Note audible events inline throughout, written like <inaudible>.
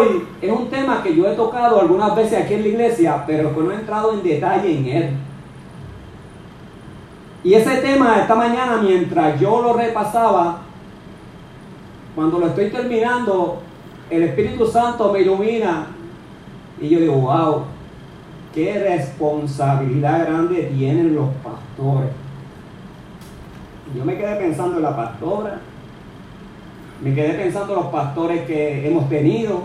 es un tema que yo he tocado algunas veces aquí en la iglesia, pero que no he entrado en detalle en él. Y ese tema esta mañana, mientras yo lo repasaba, cuando lo estoy terminando, el Espíritu Santo me ilumina y yo digo, wow, qué responsabilidad grande tienen los pastores. Yo me quedé pensando en la pastora, me quedé pensando en los pastores que hemos tenido,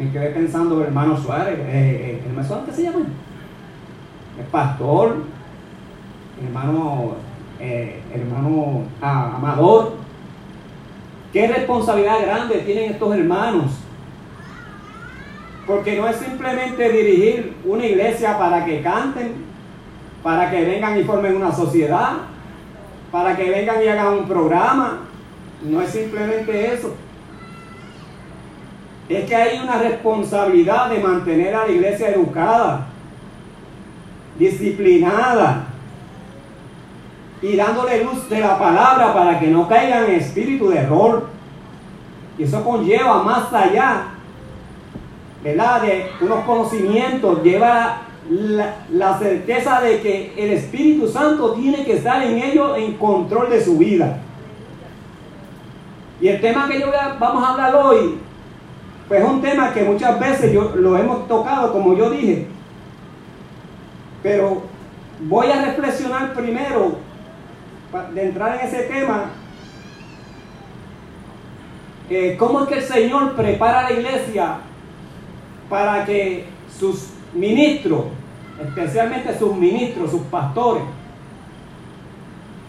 me quedé pensando hermano Suárez, eh, eh, ¿el hermano Suárez qué se llama? El pastor, hermano, eh, hermano ah, Amador. Qué responsabilidad grande tienen estos hermanos. Porque no es simplemente dirigir una iglesia para que canten, para que vengan y formen una sociedad, para que vengan y hagan un programa. No es simplemente eso. Es que hay una responsabilidad de mantener a la iglesia educada, disciplinada y dándole luz de la palabra para que no caigan en espíritu de error. Y eso conlleva más allá, ¿verdad? De unos conocimientos, lleva la, la, certeza de que el Espíritu Santo tiene que estar en ellos en control de su vida. Y el tema que yo vamos a hablar hoy, pues es un tema que muchas veces yo, lo hemos tocado, como yo dije. Pero voy a reflexionar primero, de entrar en ese tema, cómo es que el Señor prepara a la iglesia para que sus ministros, especialmente sus ministros, sus pastores,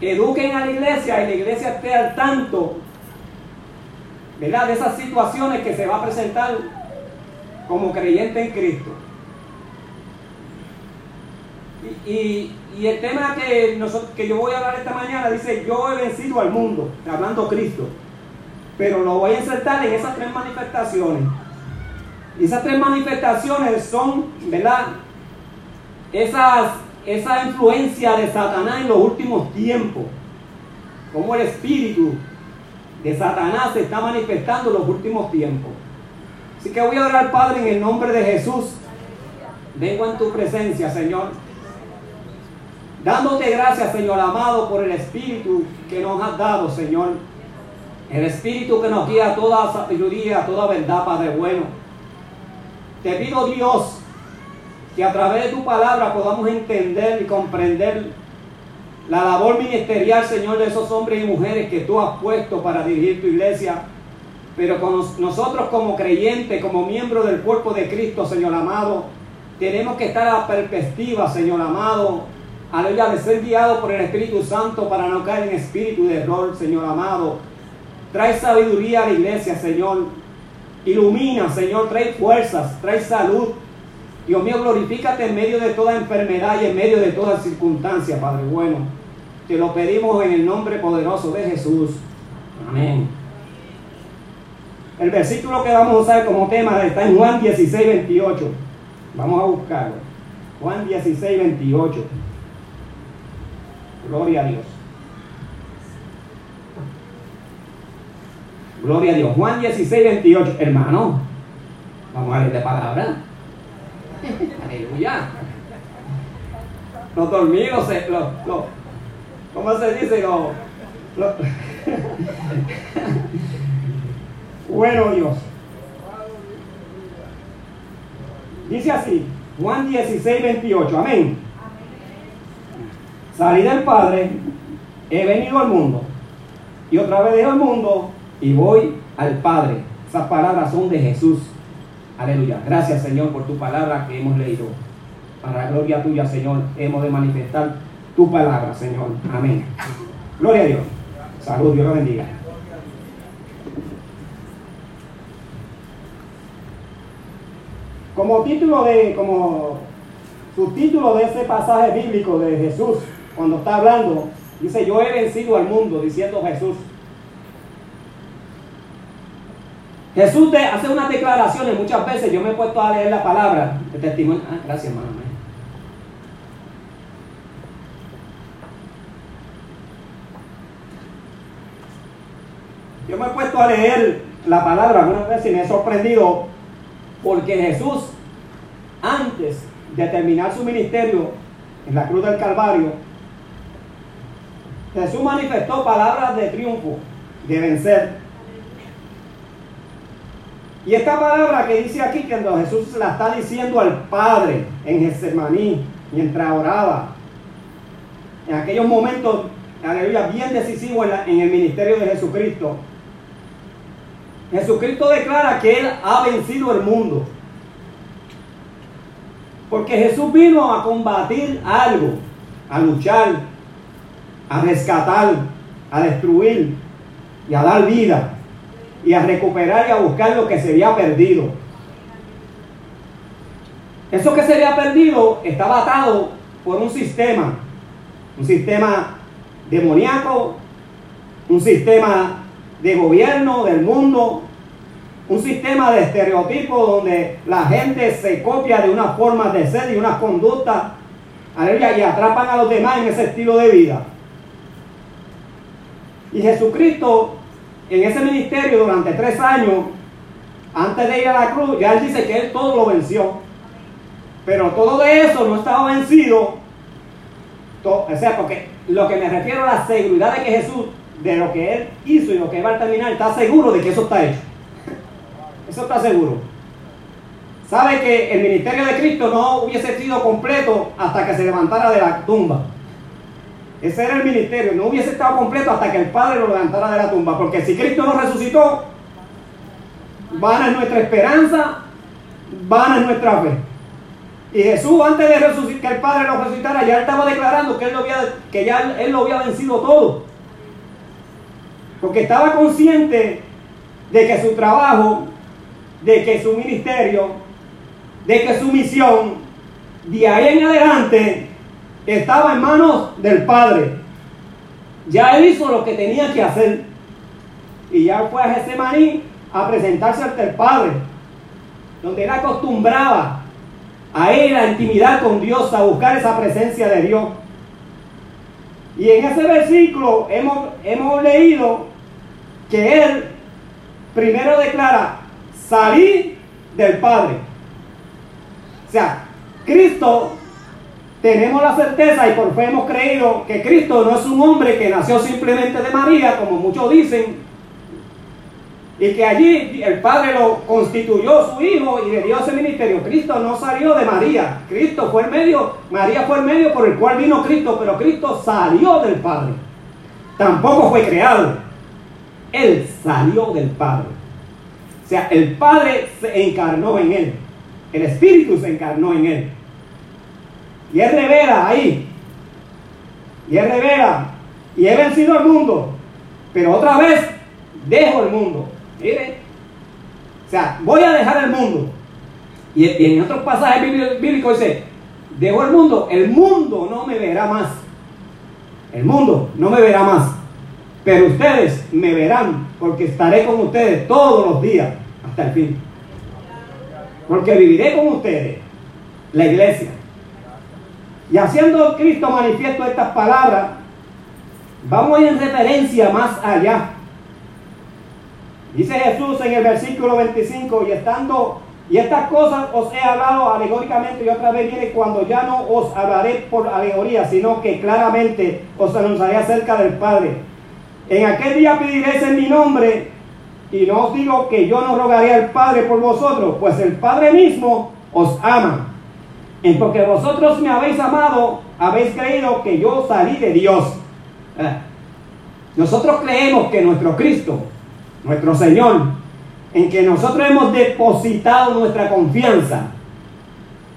eduquen a la iglesia y la iglesia esté al tanto ¿verdad? de esas situaciones que se va a presentar como creyente en Cristo. Y, el tema que yo voy a hablar esta mañana dice, yo he vencido al mundo, hablando Cristo, pero lo voy a insertar en esas tres manifestaciones. Y esas tres manifestaciones son, ¿verdad? Esas, esa influencia de Satanás en los últimos tiempos, como el espíritu de Satanás se está manifestando en los últimos tiempos. Así que voy a orar, Padre, en el nombre de Jesús. Vengo en tu presencia, Señor. Dándote gracias, Señor amado, por el Espíritu que nos has dado, Señor. El Espíritu que nos guía a toda sabiduría, a toda verdad, Padre bueno. Te pido, Dios, que a través de tu palabra podamos entender y comprender la labor ministerial, Señor, de esos hombres y mujeres que tú has puesto para dirigir tu iglesia. Pero con nosotros como creyentes, como miembros del cuerpo de Cristo, Señor amado, tenemos que estar a la perspectiva, Señor amado, aleluya, de ser guiado por el Espíritu Santo para no caer en espíritu de error, Señor amado. Trae sabiduría a la iglesia, Señor. Ilumina, Señor, trae fuerzas, trae salud. Dios mío, glorifícate en medio de toda enfermedad y en medio de toda circunstancia, Padre bueno. Te lo pedimos en el nombre poderoso de Jesús. Amén. El versículo que vamos a usar como tema está en Juan 16, 28. Vamos a buscarlo. Juan 16, 28. Gloria a Dios. Gloria a Dios. Juan 16, 28. Hermano, vamos a leer de palabra. Aleluya. Los dormidos, se, los, ¿cómo se dice? Los, <laughs> bueno Dios. Dice así, Juan 16, 28. Amén. Salí del Padre, he venido al mundo. Y otra vez dejo el mundo y voy al Padre. Esas palabras son de Jesús. Aleluya. Gracias, Señor, por tu palabra que hemos leído. Para la gloria tuya, Señor, hemos de manifestar tu palabra, Señor. Amén. Gloria a Dios. Salud, Dios lo bendiga. Como título de, como subtítulo de ese pasaje bíblico de Jesús, cuando está hablando, dice, yo he vencido al mundo, diciendo Jesús. Jesús hace unas declaraciones muchas veces, yo me he puesto a leer la palabra de testimonio. Ah, gracias, hermano. Yo me he puesto a leer la palabra algunas veces y me he sorprendido Porque Jesús, antes de terminar su ministerio en la cruz del Calvario, Jesús manifestó palabras de triunfo, de vencer. Y esta palabra que dice aquí, cuando Jesús la está diciendo al Padre en Getsemaní, mientras oraba, en aquellos momentos, aleluya, bien decisivos en, en el ministerio de Jesucristo, Jesucristo declara que Él ha vencido el mundo. Porque Jesús vino a combatir algo, a luchar, a rescatar, a destruir y a dar vida y a recuperar y a buscar lo que se había perdido. Eso que se había perdido estaba atado por un sistema, un sistema demoníaco, un sistema de gobierno del mundo, un sistema de estereotipos donde la gente se copia de una forma de ser y una conducta, y atrapan a los demás en ese estilo de vida. Y Jesucristo, en ese ministerio durante tres años, antes de ir a la cruz, ya él dice que él todo lo venció. Pero todo de eso no estaba vencido. o sea, porque lo que me refiero a la seguridad de que Jesús, de lo que él hizo y lo que va a terminar, está seguro de que eso está hecho. <laughs> Eso está seguro. Sabe que el ministerio de Cristo no hubiese sido completo hasta que se levantara de la tumba. Ese era el ministerio, no hubiese estado completo hasta que el Padre lo levantara de la tumba, porque si Cristo no resucitó, van a nuestra esperanza, van a nuestra fe. Y Jesús, antes de que el Padre lo resucitara, ya estaba declarando que, él lo había, que ya él lo había vencido todo. Porque estaba consciente de que su trabajo, de que su ministerio, de que su misión, de ahí en adelante, estaba en manos del Padre. Ya él hizo lo que tenía que hacer. Y ya fue a Getsemaní a presentarse ante el Padre, donde él acostumbraba a ir a intimidad con Dios, a buscar esa presencia de Dios. Y en ese versículo hemos, hemos leído que él primero declara, salí del Padre. O sea, Cristo tenemos la certeza y por fe hemos creído que Cristo no es un hombre que nació simplemente de María, como muchos dicen, y que allí el Padre lo constituyó su hijo y le dio ese ministerio. Cristo no salió de María, Cristo fue el medio, María fue el medio por el cual vino Cristo, pero Cristo salió del Padre. Tampoco fue creado, Él salió del Padre. O sea, el Padre se encarnó en Él, el Espíritu se encarnó en Él. Y Él revela ahí. Y Él revela. Y he vencido al mundo. Pero otra vez dejo el mundo. Mire. O sea, voy a dejar el mundo. Y, en otros pasajes bíblicos dice, dejo el mundo. El mundo no me verá más. El mundo no me verá más. Pero ustedes me verán porque estaré con ustedes todos los días hasta el fin. Porque viviré con ustedes, la iglesia. Y haciendo Cristo manifiesto estas palabras, vamos en referencia más allá. Dice Jesús en el versículo 25, y estando, y estas cosas os he hablado alegóricamente y otra vez viene cuando ya no os hablaré por alegoría, sino que claramente os anunciaré acerca del Padre. En aquel día pediréis en mi nombre, y no os digo que yo no rogaré al Padre por vosotros, pues el Padre mismo os ama en porque vosotros me habéis amado, habéis creído que yo salí de Dios. Eh, nosotros creemos que nuestro Cristo, nuestro Señor, en que nosotros hemos depositado nuestra confianza,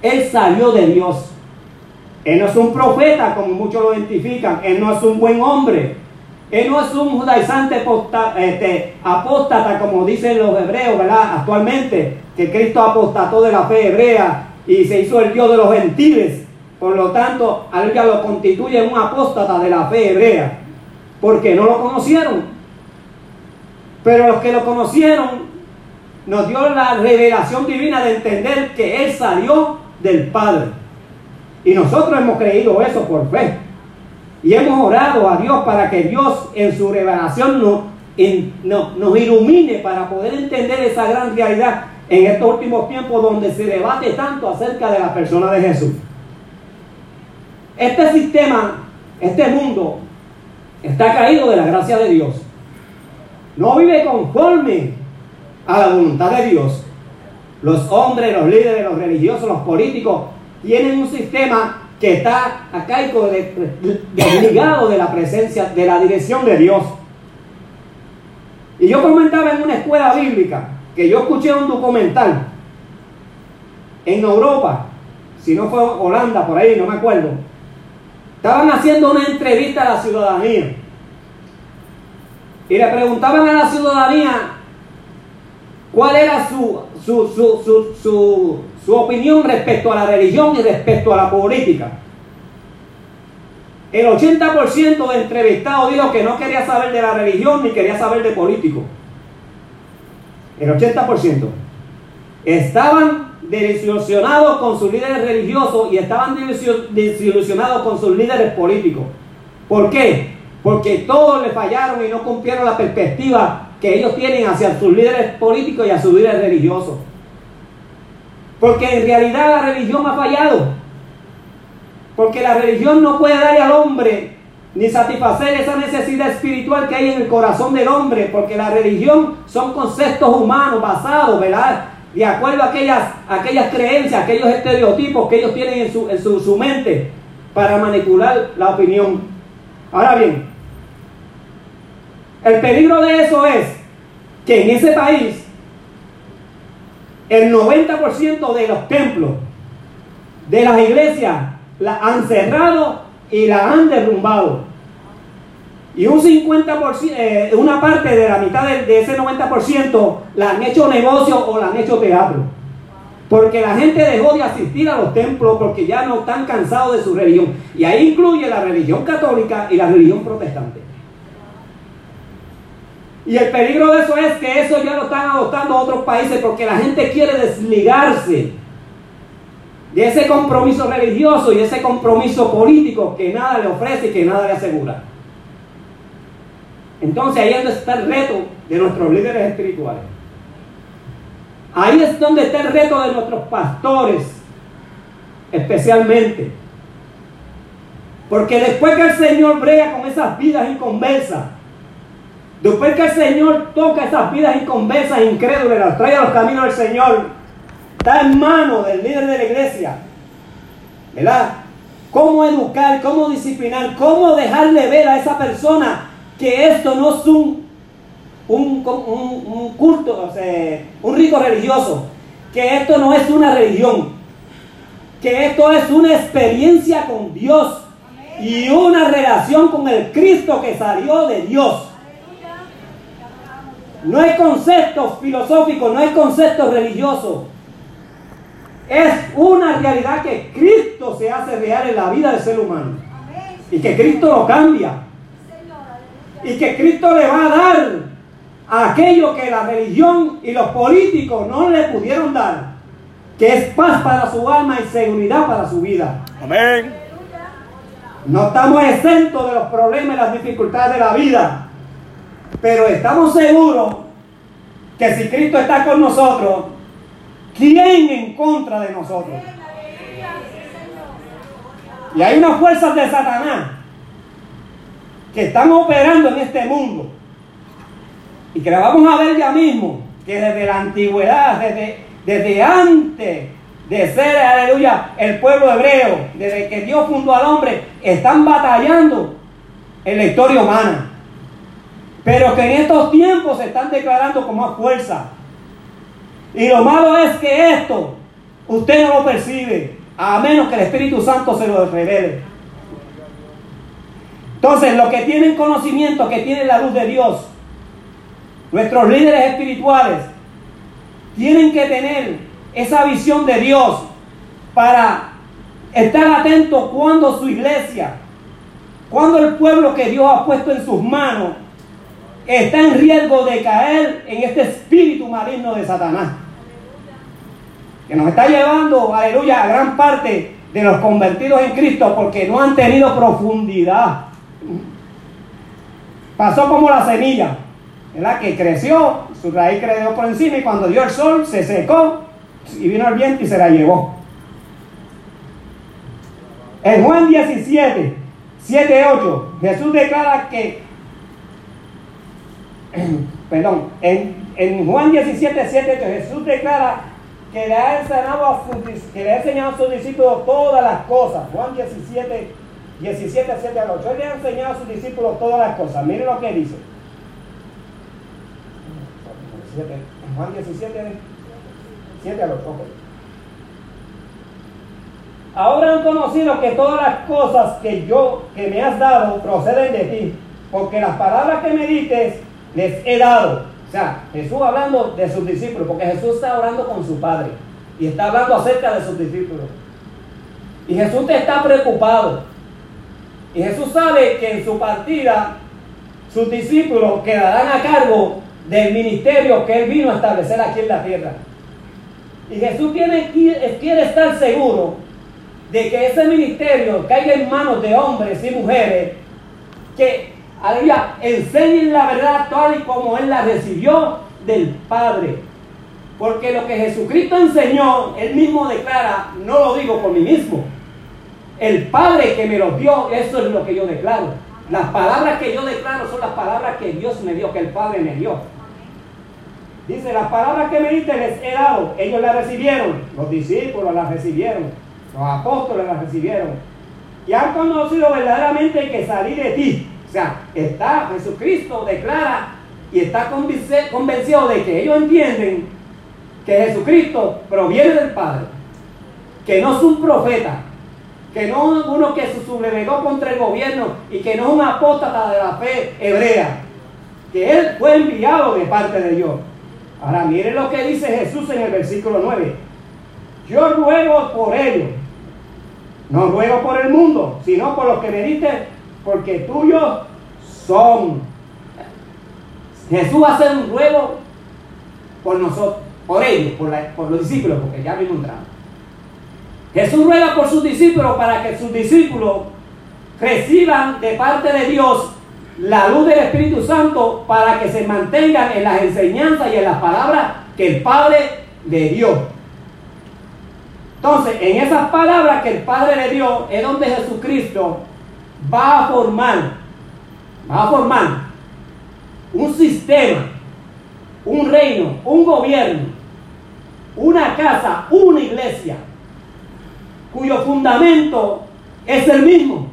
Él salió de Dios. Él no es un profeta, como muchos lo identifican. Él no es un buen hombre. Él no es un judaizante este, apóstata, como dicen los hebreos, ¿verdad? Actualmente, que Cristo apostató de la fe hebrea y se hizo el Dios de los gentiles. Por lo tanto, aleluya, lo constituye un apóstata de la fe hebrea, porque no lo conocieron. Pero los que lo conocieron, nos dio la revelación divina de entender que Él salió del Padre. Y nosotros hemos creído eso por fe. Y hemos orado a Dios para que Dios en su revelación nos, nos ilumine para poder entender esa gran realidad en estos últimos tiempos donde se debate tanto acerca de la persona de Jesús. Este sistema, este mundo, está caído de la gracia de Dios. No vive conforme a la voluntad de Dios. Los hombres, los líderes, los religiosos, los políticos tienen un sistema que está acaico desligado de la presencia, de la dirección de Dios. Y yo comentaba en una escuela bíblica que yo escuché un documental en Europa, si no fue Holanda, por ahí, no me acuerdo. Estaban haciendo una entrevista a la ciudadanía. Y le preguntaban a la ciudadanía cuál era su, su, su, opinión respecto a la religión y respecto a la política. El 80% de entrevistados dijo que no quería saber de la religión ni quería saber de político. El 80%. Estaban desilusionados con sus líderes religiosos y estaban desilusionados con sus líderes políticos. ¿Por qué? Porque todos le fallaron y no cumplieron la perspectiva que ellos tienen hacia sus líderes políticos y a sus líderes religiosos. Porque en realidad la religión ha fallado. Porque la religión no puede darle al hombre ni satisfacer esa necesidad espiritual que hay en el corazón del hombre. Porque la religión son conceptos humanos basados, ¿verdad? De acuerdo a aquellas, aquellas creencias, aquellos estereotipos que ellos tienen en su, en su mente para manipular la opinión. Ahora bien, el peligro de eso es que en ese país el 90% de los templos, de las iglesias, la han cerrado y la han derrumbado. Y un 50%, eh, una parte de la mitad de, de ese 90% la han hecho negocio o la han hecho teatro. Porque la gente dejó de asistir a los templos porque ya no están cansados de su religión. Y ahí incluye la religión católica y la religión protestante. Y el peligro de eso es que eso ya lo están adoptando otros países porque la gente quiere desligarse de ese compromiso religioso y ese compromiso político que nada le ofrece y que nada le asegura. Entonces ahí es donde está el reto de nuestros líderes espirituales. Ahí es donde está el reto de nuestros pastores, especialmente. Porque después que el Señor brega con esas vidas inconversas, Después que el Señor toca esas vidas inconversas, incrédulas, las trae a los caminos del Señor, está en manos del líder de la iglesia. ¿Verdad? Cómo educar, cómo disciplinar, cómo dejarle ver a esa persona que esto no es un, un, un, culto, o sea, un rito religioso, que esto no es una religión, que esto es una experiencia con Dios y una relación con el Cristo que salió de Dios. No hay conceptos filosóficos, no hay conceptos religiosos. Es una realidad que Cristo se hace real en la vida del ser humano. Y que Cristo lo cambia. Y que Cristo le va a dar aquello que la religión y los políticos no le pudieron dar. Que es paz para su alma y seguridad para su vida. Amén. No estamos exentos de los problemas y las dificultades de la vida. Pero estamos seguros que si Cristo está con nosotros, ¿quién en contra de nosotros? Y hay unas fuerzas de Satanás que están operando en este mundo y que la vamos a ver ya mismo, que desde la antigüedad, desde, desde antes de ser, aleluya, el pueblo hebreo, desde que Dios fundó al hombre, están batallando en la historia humana pero que en estos tiempos se están declarando con más fuerza. Y lo malo es que esto usted no lo percibe, a menos que el Espíritu Santo se lo revele. Entonces, los que tienen conocimiento, que tienen la luz de Dios, nuestros líderes espirituales, tienen que tener esa visión de Dios para estar atentos cuando su iglesia, cuando el pueblo que Dios ha puesto en sus manos, está en riesgo de caer en este espíritu maligno de Satanás. Que nos está llevando, aleluya, a gran parte de los convertidos en Cristo porque no han tenido profundidad. Pasó como la semilla, ¿verdad? Que creció, su raíz creó por encima y cuando dio el sol se secó y vino el viento y se la llevó. En Juan 17, 7, 8, Jesús declara que, <clears throat> perdón, en, en Juan 17, 7, 8, Jesús declara que le ha enseñado a, que le ha enseñado a sus discípulos todas las cosas. Juan 17, 17, 7 al 8. Él le ha enseñado a sus discípulos todas las cosas. Miren lo que dice. Juan 17, 7 al 8. Ahora han conocido que todas las cosas que yo, que me has dado, proceden de ti, porque las palabras que me dices les he dado sea, Jesús hablando de sus discípulos, porque Jesús está hablando con su Padre y está hablando acerca de sus discípulos. Y Jesús te está preocupado. Y Jesús sabe que en su partida sus discípulos quedarán a cargo del ministerio que Él vino a establecer aquí en la tierra. Y Jesús quiere estar seguro de que ese ministerio caiga en manos de hombres y mujeres que aleluya, enseñen la verdad tal y como Él la recibió del Padre. Porque lo que Jesucristo enseñó, Él mismo declara, no lo digo por mí mismo. El Padre que me lo dio, eso es lo que yo declaro. Las palabras que yo declaro son las palabras que Dios me dio, que el Padre me dio. Dice, las palabras que me diste les he dado, ellos las recibieron, los discípulos las recibieron, los apóstoles las recibieron. Y han conocido verdaderamente que salí de ti sea, está Jesucristo declara y está convencido de que ellos entienden que Jesucristo proviene del Padre, que no es un profeta, que no es uno que se sublevó contra el gobierno y que no es un apóstata de la fe hebrea, que él fue enviado de parte de Dios. Ahora miren lo que dice Jesús en el versículo 9. Yo ruego por ellos, no ruego por el mundo, sino por los que me diste porque tuyos son. Jesús va a hacer un ruego por nosotros, por ellos, por, los discípulos, porque ya vimos entrado. Jesús ruega por sus discípulos para que sus discípulos reciban de parte de Dios la luz del Espíritu Santo para que se mantengan en las enseñanzas y en las palabras que el Padre le dio. Entonces, en esas palabras que el Padre le dio es donde Jesucristo va a formar, va a formar un sistema, un reino, un gobierno, una casa, una iglesia, cuyo fundamento es el mismo,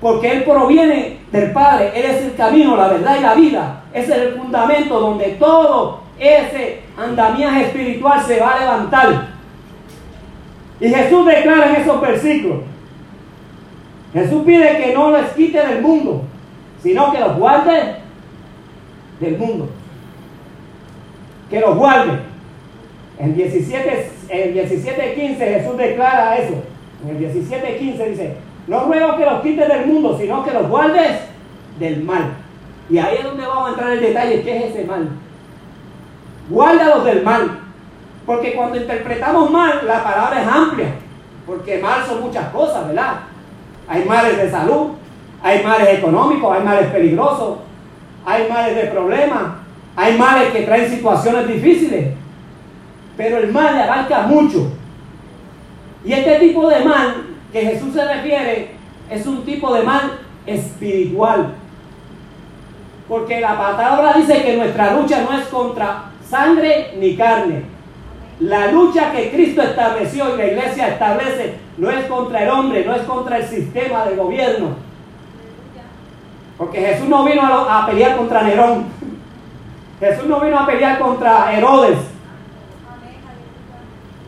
porque Él proviene del Padre, Él es el camino, la verdad y la vida, ese es el fundamento donde todo ese andamiaje espiritual se va a levantar. Y Jesús declara en esos versículos, Jesús pide que no les quite del mundo, sino que los guarde del mundo. Que los guarde. En 17, en 17.15 Jesús declara eso. En el 17.15 dice, no ruego que los quites del mundo, sino que los guardes del mal. Y ahí es donde vamos a entrar en detalle, ¿qué es ese mal? Guárdalos del mal. Porque cuando interpretamos mal, la palabra es amplia. Porque mal son muchas cosas, ¿verdad? Hay males de salud, hay males económicos, hay males peligrosos, hay males de problemas, hay males que traen situaciones difíciles. Pero el mal abarca mucho. Y este tipo de mal que Jesús se refiere es un tipo de mal espiritual. Porque la palabra dice que nuestra lucha no es contra sangre ni carne, la lucha que Cristo estableció y la iglesia establece no es contra el hombre, no es contra el sistema de gobierno. Porque Jesús no vino a, pelear contra Nerón. Jesús no vino a pelear contra Herodes.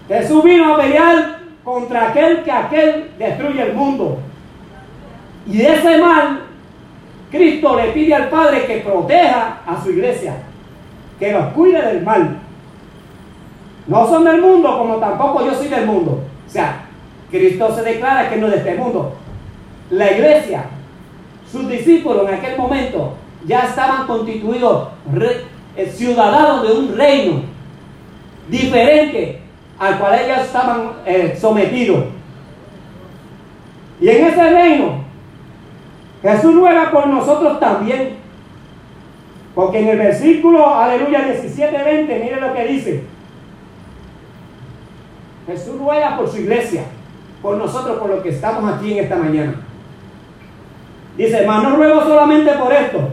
Jesús vino a pelear contra aquel que aquel destruye el mundo. Y de ese mal, Cristo le pide al Padre que proteja a su iglesia, que los cuide del mal. No son del mundo como tampoco yo soy del mundo. O sea, Cristo se declara que no es de este mundo. La iglesia, sus discípulos en aquel momento ya estaban constituidos eh, ciudadanos de un reino diferente al cual ellos estaban eh, sometidos. Y en ese reino, Jesús ruega por nosotros también. Porque en el versículo, aleluya, 17, 20, mire lo que dice. Jesús ruega por su iglesia, por nosotros, por lo que estamos aquí en esta mañana. Dice, hermano, no ruego solamente por esto,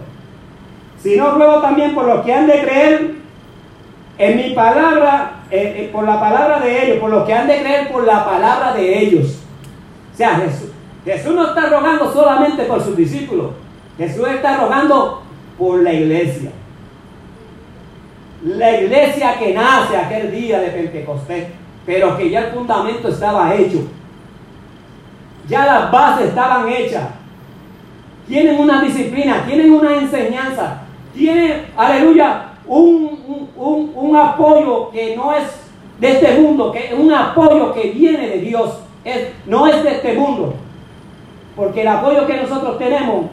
sino ruego también por los que han de creer en mi palabra, por la palabra de ellos, por los que han de creer por la palabra de ellos. O sea, Jesús, Jesús no está rogando solamente por sus discípulos, Jesús está rogando por la iglesia. La iglesia que nace aquel día de Pentecostés, pero que ya el fundamento estaba hecho. Ya las bases estaban hechas. Tienen una disciplina, tienen una enseñanza, tienen, aleluya, un, un, apoyo que no es de este mundo, que es un apoyo que viene de Dios, es, no es de este mundo. Porque el apoyo que nosotros tenemos,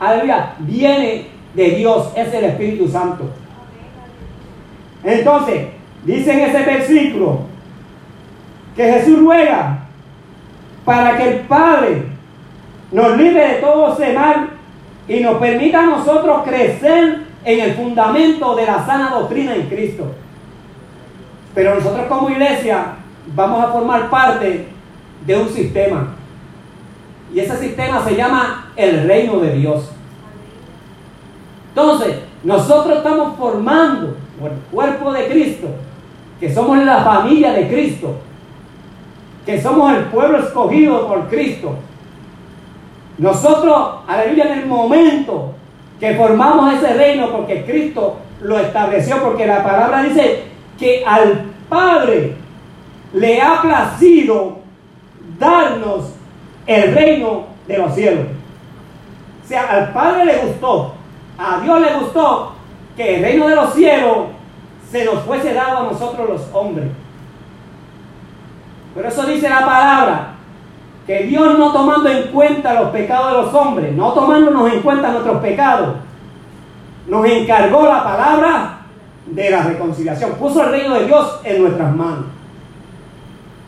aleluya, viene de Dios, es el Espíritu Santo. Entonces, dice en ese versículo que Jesús ruega para que el Padre nos libre de todo ese mal y nos permita a nosotros crecer en el fundamento de la sana doctrina en Cristo. Pero nosotros como iglesia vamos a formar parte de un sistema. Y ese sistema se llama el reino de Dios. Entonces, nosotros estamos formando el cuerpo de Cristo, que somos la familia de Cristo, que somos el pueblo escogido por Cristo. Nosotros, aleluya, en el momento que formamos ese reino, porque Cristo lo estableció, porque la palabra dice que al Padre le ha placido darnos el reino de los cielos. O sea, al Padre le gustó a Dios le gustó que el reino de los cielos se nos fuese dado a nosotros los hombres. Por eso dice la palabra, que Dios no tomando en cuenta los pecados de los hombres, no tomándonos en cuenta nuestros pecados, nos encargó la palabra de la reconciliación. Puso el reino de Dios en nuestras manos.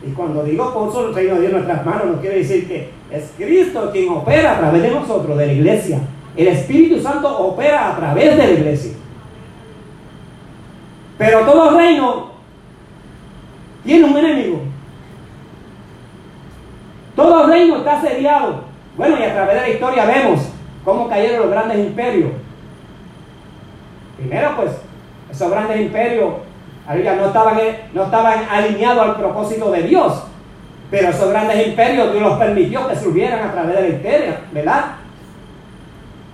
Y cuando digo puso el reino de Dios en nuestras manos, no quiere decir que es Cristo quien opera a través de nosotros, de la iglesia. El Espíritu Santo opera a través de la iglesia. Pero todo reino tiene un enemigo. Todo reino está asediado. Bueno, y a través de la historia vemos cómo cayeron los grandes imperios. Primero, pues, esos grandes imperios no estaban, no estaban alineados al propósito de Dios. Pero esos grandes imperios Dios los permitió que surgieran a través de la historia, ¿verdad?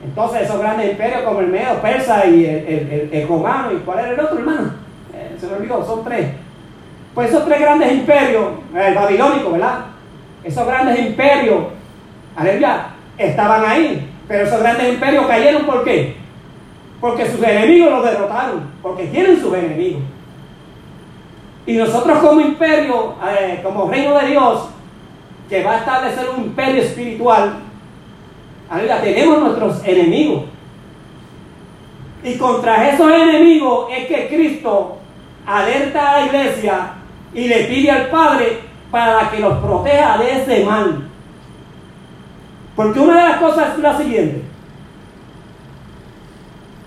Entonces esos grandes imperios como el medio persa y el, el, romano y cuál era el otro hermano, eh, se me olvidó, son tres. Pues esos tres grandes imperios, el babilónico, ¿verdad? Esos grandes imperios, aleluya, estaban ahí. Pero esos grandes imperios cayeron ¿por qué? Porque sus enemigos los derrotaron, porque tienen sus enemigos. Y nosotros como imperio, eh, como reino de Dios, que va a establecer un imperio espiritual, Aleluya, tenemos nuestros enemigos. Y contra esos enemigos es que Cristo alerta a la iglesia y le pide al Padre para que los proteja de ese mal. Porque una de las cosas es la siguiente.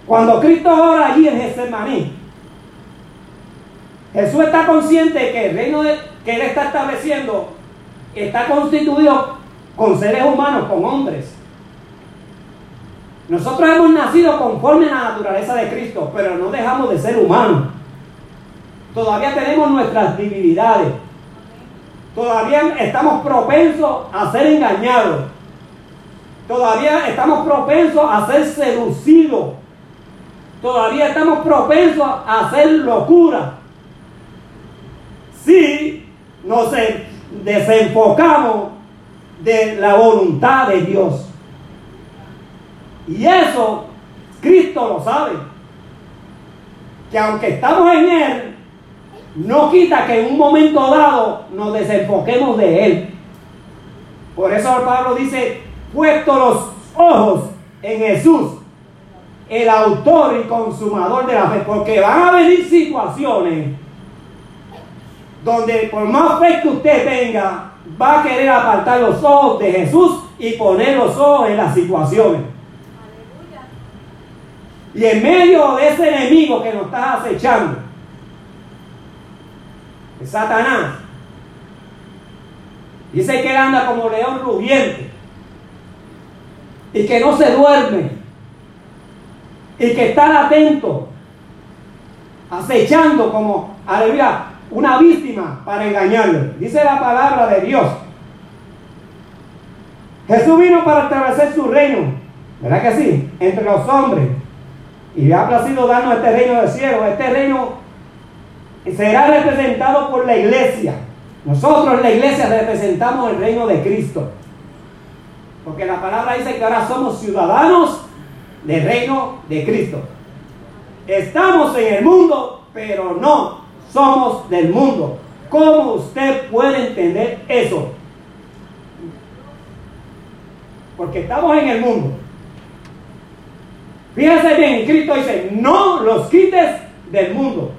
Cuando Cristo ora allí en Getsemaní, Jesús está consciente que el reino que Él está estableciendo está constituido con seres humanos, con hombres. Nosotros hemos nacido conforme a la naturaleza de Cristo, pero no dejamos de ser humanos. Todavía tenemos nuestras debilidades. Todavía estamos propensos a ser engañados. Todavía estamos propensos a ser seducidos. Todavía estamos propensos a hacer locura. Si nos desenfocamos de la voluntad de Dios. Y eso Cristo lo sabe. Que aunque estamos en Él, no quita que en un momento dado nos desenfoquemos de Él. Por eso Pablo dice, puesto los ojos en Jesús, el autor y consumador de la fe, porque van a venir situaciones donde por más fe que usted tenga, va a querer apartar los ojos de Jesús y poner los ojos en las situaciones. Y en medio de ese enemigo que nos está acechando, Satanás, dice que él anda como león rugiente y que no se duerme y que está atento, acechando como, aleluya, una víctima para engañarle. Dice la palabra de Dios. Jesús vino para establecer su reino, ¿verdad que sí? Entre los hombres. Y le ha placido darnos este reino del cielo. Este reino será representado por la iglesia. Nosotros la iglesia representamos el reino de Cristo. Porque la palabra dice que ahora somos ciudadanos del reino de Cristo. Estamos en el mundo, pero no somos del mundo. ¿Cómo usted puede entender eso? Porque estamos en el mundo. Fíjense bien, Cristo dice, no los quites del mundo.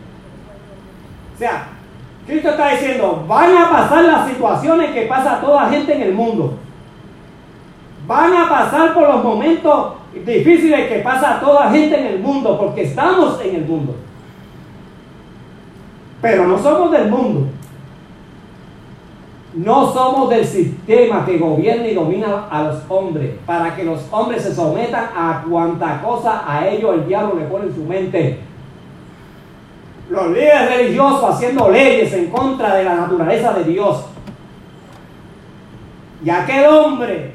O sea, Cristo está diciendo, van a pasar las situaciones que pasa toda gente en el mundo. Van a pasar por los momentos difíciles que pasa toda gente en el mundo, porque estamos en el mundo. Pero no somos del mundo. No somos del sistema que gobierna y domina a los hombres, para que los hombres se sometan a cuanta cosa a ellos el diablo le pone en su mente. Los líderes religiosos haciendo leyes en contra de la naturaleza de Dios. Y aquel hombre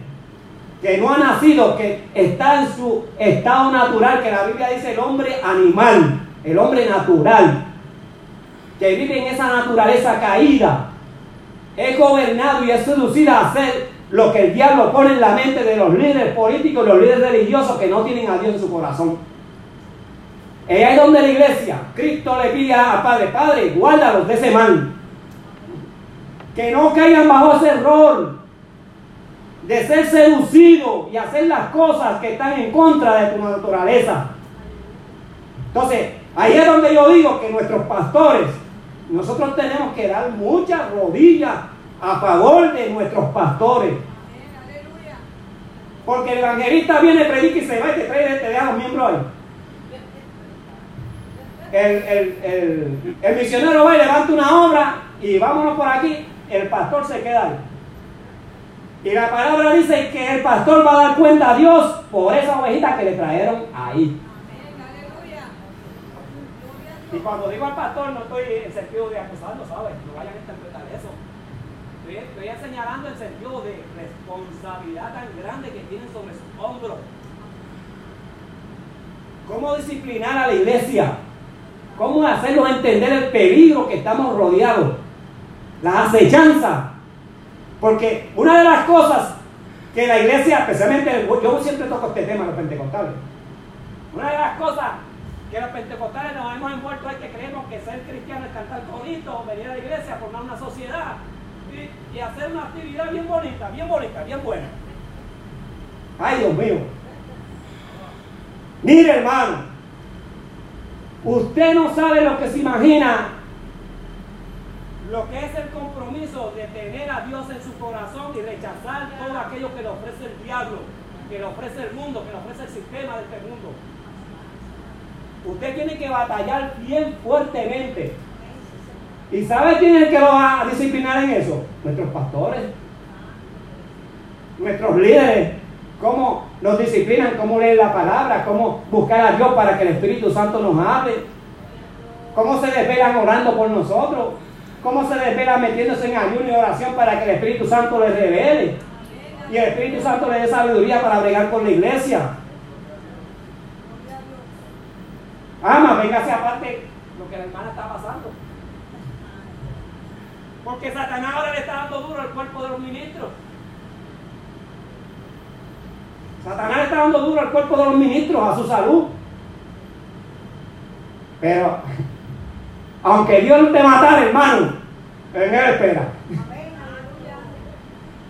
que no ha nacido, que está en su estado natural, que la Biblia dice el hombre animal, el hombre natural, que vive en esa naturaleza caída, es gobernado y es seducido a hacer lo que el diablo pone en la mente de los líderes políticos, los líderes religiosos que no tienen a Dios en su corazón. Y ahí es donde la iglesia, Cristo le pide al Padre, Padre, guárdalos de ese mal. Que no caigan bajo ese rol de ser seducido y hacer las cosas que están en contra de tu naturaleza. Entonces, ahí es donde yo digo que nuestros pastores nosotros tenemos que dar muchas rodillas a favor de nuestros pastores. Porque el evangelista viene, predica y se va y te trae, te deja los miembros ahí. El, misionero va y levanta una obra y vámonos por aquí, el pastor se queda ahí. Y la palabra dice que el pastor va a dar cuenta a Dios por esa ovejita que le trajeron ahí. Y cuando digo al pastor, no estoy en sentido de acusarlo, ¿sabes? No vayan a interpretar eso. Estoy, señalando el sentido de responsabilidad tan grande que tienen sobre sus hombros. ¿Cómo disciplinar a la iglesia? ¿Cómo hacerlos entender el peligro que estamos rodeados? La acechanza. Porque una de las cosas que la iglesia, especialmente, yo siempre toco este tema, los pentecostales. Una de las cosas que los pentecostales nos hemos envuelto es que creemos que ser cristiano es cantar corito, venir a la iglesia, formar una sociedad y, hacer una actividad bien bonita, bien bonita, bien buena. Ay, Dios mío. Mire, hermano, usted no sabe lo que se imagina, lo que es el compromiso de tener a Dios en su corazón y rechazar todo aquello que le ofrece el diablo, que le ofrece el mundo, que le ofrece el sistema de este mundo. Usted tiene que batallar bien fuertemente. ¿Y sabe quién es el que lo va a disciplinar en eso? Nuestros pastores, nuestros líderes. ¿Cómo nos disciplinan? ¿Cómo leer la palabra? ¿Cómo buscar a Dios para que el Espíritu Santo nos hable? ¿Cómo se desvelan orando por nosotros? ¿Cómo se desvelan metiéndose en ayuno y oración para que el Espíritu Santo les revele? Y el Espíritu Santo le dé sabiduría para bregar con la iglesia. Ama, véngase aparte lo que la hermana está pasando. Porque Satanás ahora le está dando duro al cuerpo de los ministros. Satanás está dando duro al cuerpo de los ministros, a su salud. Pero, <laughs> aunque Dios te matara, hermano, en él espera.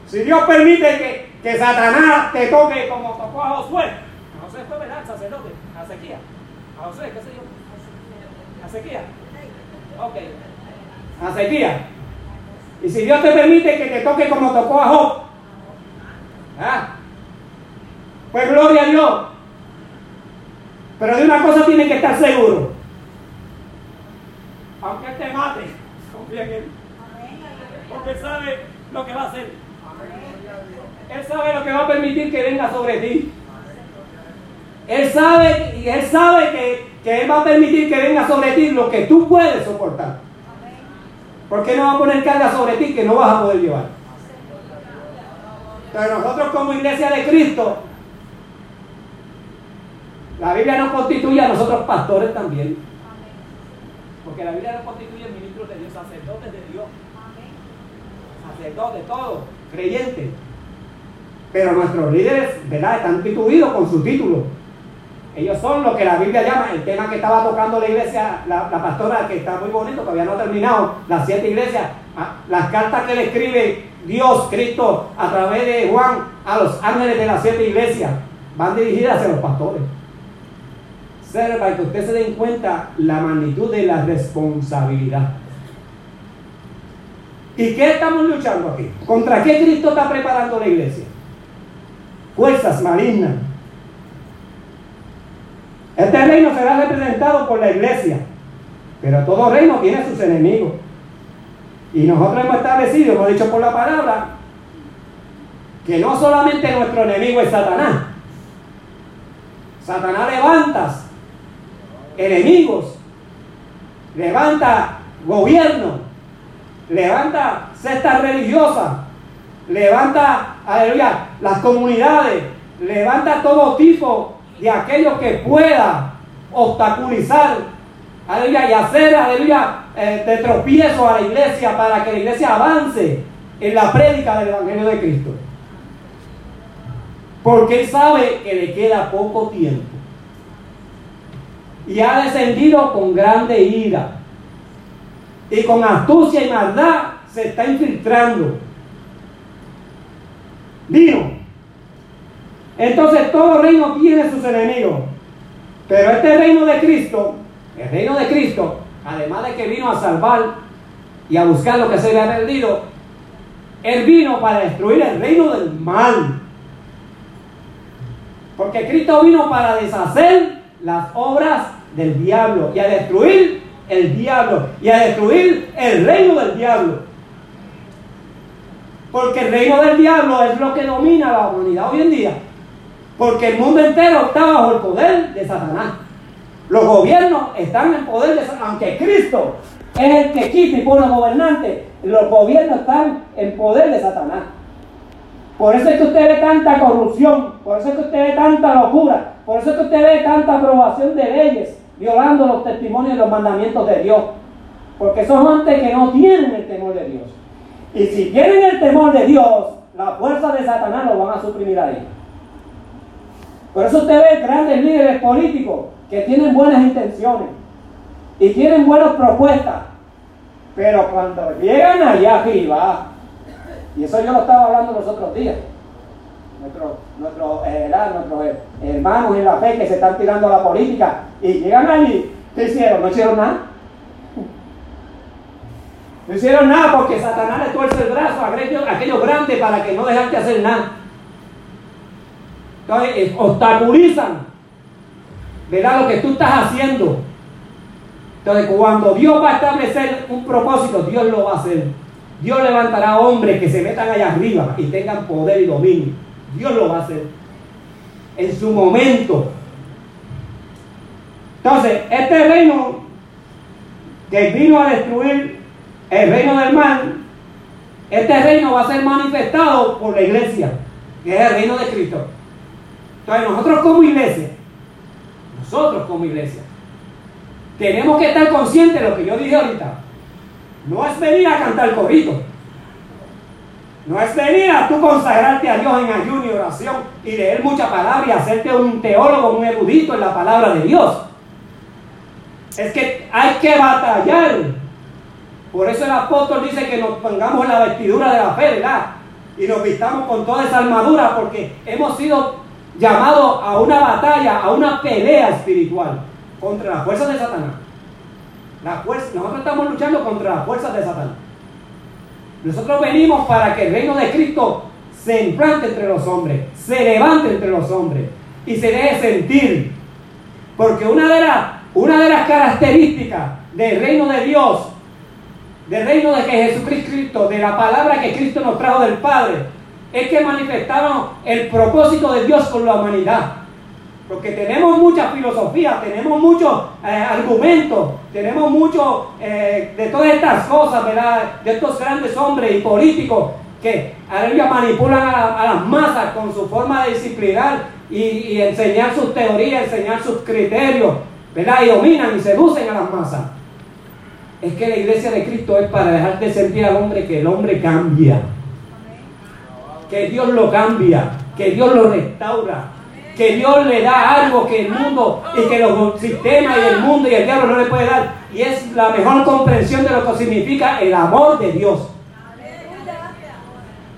Si Dios permite que, que Satanás te toque como tocó a Josué, a Josué fue verdad, sacerdote, a sequía. A José, qué sé yo. A sequía. Ok. A sequía. Y si Dios te permite que te toque como tocó a Job, ¿ah? Pues gloria a Dios. Pero de una cosa tiene que estar seguro. Aunque te mate, confía en Él. Porque Él sabe lo que va a hacer. Él sabe lo que va a permitir que venga sobre ti. Él sabe, y Él sabe que, que Él va a permitir que venga sobre ti lo que tú puedes soportar. ¿Por qué no va a poner carga sobre ti que no vas a poder llevar? Pero nosotros como iglesia de Cristo, la Biblia nos constituye a nosotros pastores también. Porque la Biblia nos constituye ministros de Dios, sacerdotes de Dios. Sacerdotes, todos, creyentes. Pero nuestros líderes, ¿verdad? Están constituidos con su título. Ellos son lo que la Biblia llama, el tema que estaba tocando la iglesia, la, pastora, que está muy bonito, todavía no ha terminado, las siete iglesias, ah, las cartas que le escribe Dios, Cristo, a través de Juan, a los ángeles de las siete iglesias, van dirigidas hacia los pastores. Para que usted se den cuenta la magnitud de la responsabilidad. ¿Y qué estamos luchando aquí? ¿Contra qué Cristo está preparando la iglesia? Fuerzas malignas este reino será representado por la iglesia, pero todo reino tiene sus enemigos. Y nosotros hemos establecido, hemos dicho por la palabra, que no solamente nuestro enemigo es Satanás. Satanás levanta enemigos, levanta gobierno, levanta sectas religiosas, levanta, aleluya, las comunidades, levanta todo tipo de aquello que pueda obstaculizar, aleluya, y hacer, aleluya, eh, de tropiezo a la iglesia para que la iglesia avance en la prédica del Evangelio de Cristo. Porque él sabe que le queda poco tiempo. Y ha descendido con grande ira. Y con astucia y maldad se está infiltrando. Vino entonces todo reino tiene sus enemigos. Pero este reino de Cristo, el reino de Cristo, además de que vino a salvar y a buscar lo que se le ha perdido, Él vino para destruir el reino del mal. Porque Cristo vino para deshacer las obras del diablo y a destruir el diablo y a destruir el reino del diablo. Porque el reino del diablo es lo que domina la humanidad hoy en día. Porque el mundo entero está bajo el poder de Satanás. Los gobiernos están en poder de Satanás. Aunque Cristo es el que quita y pone gobernante, los gobiernos están en poder de Satanás. Por eso es que usted ve tanta corrupción, por eso es que usted ve tanta locura, por eso es que usted ve tanta aprobación de leyes, violando los testimonios y los mandamientos de Dios. Porque son gente que no tienen el temor de Dios. Y si tienen el temor de Dios, la fuerza de Satanás lo van a suprimir a ellos. Por eso usted ve grandes líderes políticos que tienen buenas intenciones y tienen buenas propuestas, pero cuando llegan allá arriba, y eso yo lo estaba hablando los otros días, nuestros eh, eh, hermanos en la fe que se están tirando a la política y llegan allí, ¿qué hicieron? ¿No hicieron nada? No hicieron nada porque Satanás le tuerce el brazo a aquellos, grandes para que no dejan de hacer nada. Entonces, obstaculizan, ¿verdad? Lo que tú estás haciendo. Entonces, cuando Dios va a establecer un propósito, Dios lo va a hacer. Dios levantará hombres que se metan allá arriba y tengan poder y dominio. Dios lo va a hacer. En su momento. Entonces, este reino que vino a destruir el reino del mal, este reino va a ser manifestado por la iglesia, que es el reino de Cristo. Entonces nosotros como iglesia, nosotros como iglesia, tenemos que estar conscientes de lo que yo dije ahorita. No es venir a cantar corito. No es venir a tú consagrarte a Dios en ayuno y oración y leer mucha palabra y hacerte un teólogo, un erudito en la palabra de Dios. Es que hay que batallar. Por eso el apóstol dice que nos pongamos la vestidura de la fe, ¿verdad? Y nos vistamos con toda esa armadura porque hemos sido llamado a una batalla, a una pelea espiritual contra las fuerzas de Satanás. La nosotros estamos luchando contra las fuerzas de Satanás. Nosotros venimos para que el reino de Cristo se implante entre los hombres, se levante entre los hombres y se deje sentir. Porque una de, las, una de las características del reino de Dios, del reino de que Jesucristo, de la palabra que Cristo nos trajo del Padre, es que manifestaron el propósito de Dios con la humanidad. Porque tenemos mucha filosofía, tenemos muchos eh, argumentos, tenemos mucho eh, de todas estas cosas, ¿verdad? De estos grandes hombres y políticos que ahora manipulan a, las masas con su forma de disciplinar y, y, enseñar sus teorías, enseñar sus criterios, ¿verdad? Y dominan y seducen a las masas. Es que la iglesia de Cristo es para dejar de sentir al hombre que el hombre cambia, que Dios lo cambia, que Dios lo restaura, que Dios le da algo que el mundo y que los sistemas y el mundo y el diablo no le puede dar. Y es la mejor comprensión de lo que significa el amor de Dios.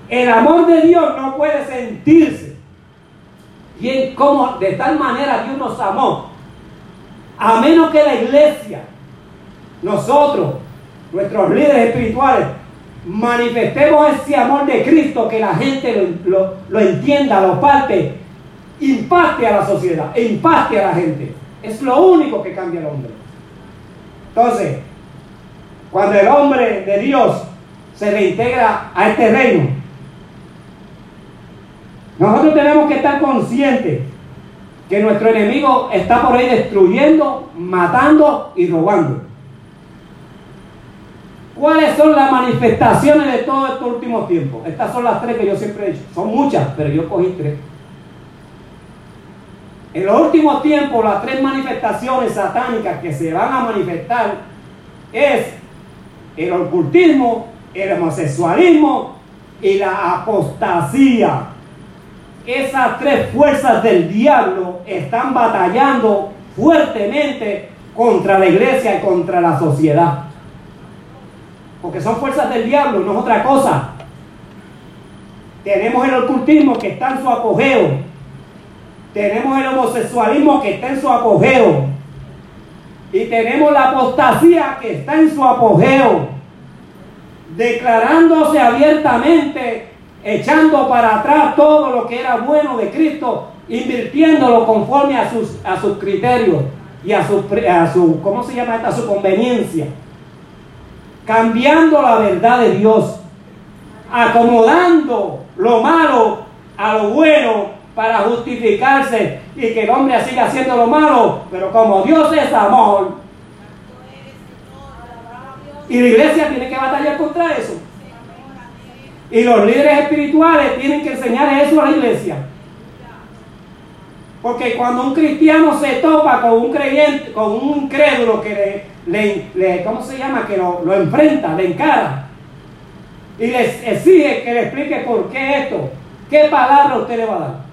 El amor de Dios no puede sentirse. Y en cómo de tal manera Dios nos amó. A menos que la iglesia, nosotros, nuestros líderes espirituales, manifestemos ese amor de Cristo, que la gente lo, lo entienda, lo parte, impacte a la sociedad, impacte a la gente. Es lo único que cambia al hombre. Entonces, cuando el hombre de Dios se reintegra a este reino, nosotros tenemos que estar conscientes que nuestro enemigo está por ahí destruyendo, matando y robando. ¿Cuáles son las manifestaciones de todo estos últimos tiempos? Estas son las tres que yo siempre he dicho. Son muchas, pero yo cogí tres. En los últimos tiempos, las tres manifestaciones satánicas que se van a manifestar es el ocultismo, el homosexualismo y la apostasía. Esas tres fuerzas del diablo están batallando fuertemente contra la iglesia y contra la sociedad. Porque son fuerzas del diablo, no es otra cosa. Tenemos el ocultismo que está en su apogeo. Tenemos el homosexualismo que está en su apogeo. Y tenemos la apostasía que está en su apogeo. Declarándose abiertamente echando para atrás todo lo que era bueno de Cristo, invirtiéndolo conforme a sus, a sus criterios y a su, a su, ¿cómo se llama A su conveniencia. Cambiando la verdad de Dios, acomodando lo malo a lo bueno para justificarse y que el hombre siga haciendo lo malo, pero como Dios es amor, y la iglesia tiene que batallar contra eso. Y los líderes espirituales tienen que enseñar eso a la iglesia. Porque cuando un cristiano se topa con un creyente, con un incrédulo que le, ¿cómo se llama? Que lo, lo, enfrenta, le encara. Y les exige que le explique por qué esto, qué palabra usted le va a dar.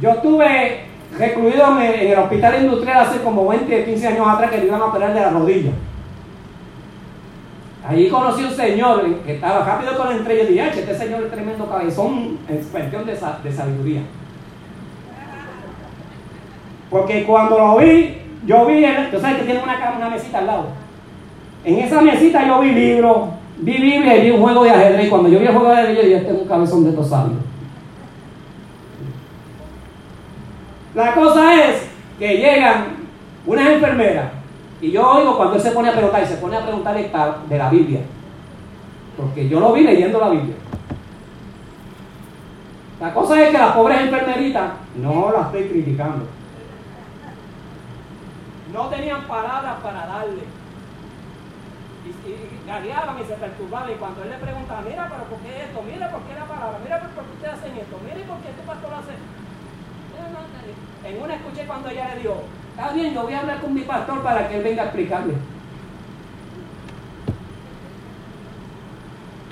Yo estuve recluido en el hospital industrial hace como 20, 15 años atrás que le iban a operar de la rodilla. Allí conocí un señor que estaba rápido con la estrella y dije, este señor es tremendo cabezón en cuestión de, sabiduría. Porque cuando lo vi, yo vi, tú sabes que tiene una, una mesita al lado. En esa mesita yo vi libros, vi Biblia y vi un juego de ajedrez. Cuando yo vi el juego de ajedrez, yo dije, este es un cabezón de estos sabios. La cosa es que llegan unas enfermeras y yo oigo cuando él se pone a preguntar y se pone a preguntar de la Biblia. Porque yo lo vi leyendo la Biblia. La cosa es que las pobres enfermeritas, no las estoy criticando, no tenían palabras para darle. Y, y, gagueaban y se perturbaban. Y cuando él le preguntaba, mira, pero ¿por qué esto? Mira, ¿por qué la palabra? Mira, ¿por qué ustedes hacen esto? Mira, ¿por qué tu pastor hace? En una escuché cuando ella le dio, Está bien, yo voy a hablar con mi pastor para que él venga a explicarle.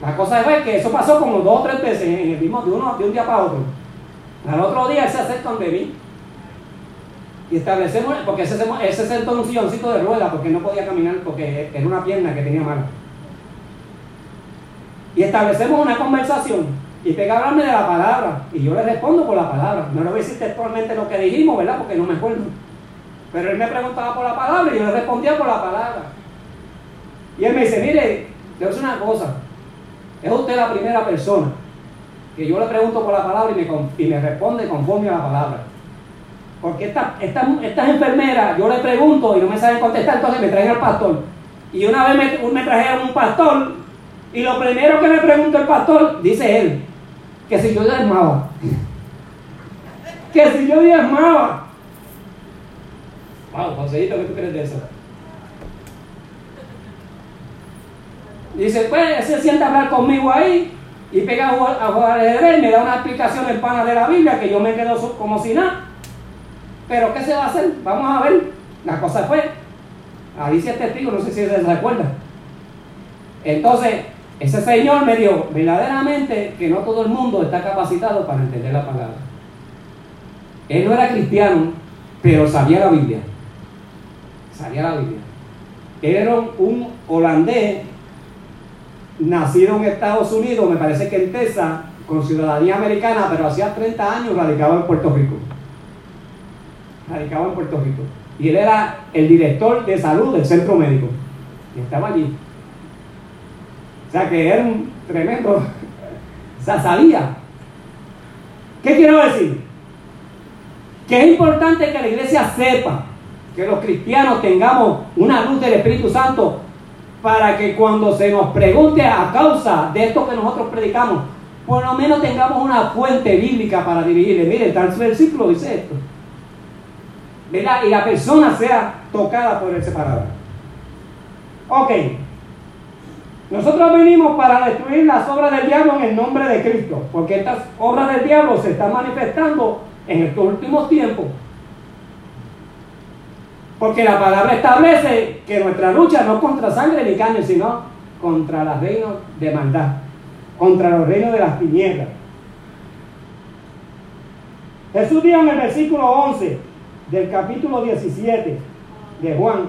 La cosa es que eso pasó como dos o tres veces en el mismo, de, uno, de un día para otro. Al otro día él se acerca donde mí. Y establecemos, porque ese, ese sentó un silloncito de rueda porque no podía caminar porque era una pierna que tenía mala. Y establecemos una conversación. Y pega hablarme de la palabra. Y yo le respondo por la palabra. No le voy a decir textualmente lo que dijimos, ¿verdad? Porque no me acuerdo. Pero él me preguntaba por la palabra y yo le respondía por la palabra. Y él me dice, mire, le voy a una cosa. Es usted la primera persona que yo le pregunto por la palabra y me, y me responde conforme a la palabra. Porque estas esta, enfermeras, yo le pregunto y no me saben contestar, entonces me traen al pastor. Y una vez me, me trajeron un pastor y lo primero que me preguntó el pastor, dice él, que si yo diezmaba. que si yo diezmaba. Wow, Joséito, ¿qué tú crees de eso? Dice, pues, se sienta a hablar conmigo ahí y pega a jugar, al me da una explicación en pana de la Biblia que yo me quedo como si nada. Pero ¿qué se va a hacer? Vamos a ver. La cosa fue, ahí sí es testigo, no sé si se recuerda. Entonces, ese señor me dijo verdaderamente que no todo el mundo está capacitado para entender la palabra. Él no era cristiano, pero sabía la Biblia. Sabía la Biblia. Era un holandés nacido en Estados Unidos, me parece que en Texas, con ciudadanía americana, pero hacía 30 años radicado en Puerto Rico. Radicado en Puerto Rico. Y él era el director de salud del centro médico. Y estaba allí. O sea que era un tremendo. <laughs> O sabía. ¿Qué quiero decir? Que es importante que la iglesia sepa que los cristianos tengamos una luz del Espíritu Santo para que cuando se nos pregunte a causa de esto que nosotros predicamos, por lo menos tengamos una fuente bíblica para dirigirle. Mire, tal versículo dice esto. ¿Verdad? Y la persona sea tocada por el separador. Ok. Nosotros venimos para destruir las obras del diablo en el nombre de Cristo, porque estas obras del diablo se están manifestando en estos últimos tiempos. Porque la palabra establece que nuestra lucha no contra sangre ni carne, sino contra los reinos de maldad, contra los reinos de las tinieblas. Jesús dijo en el versículo 11 del capítulo 17 de Juan,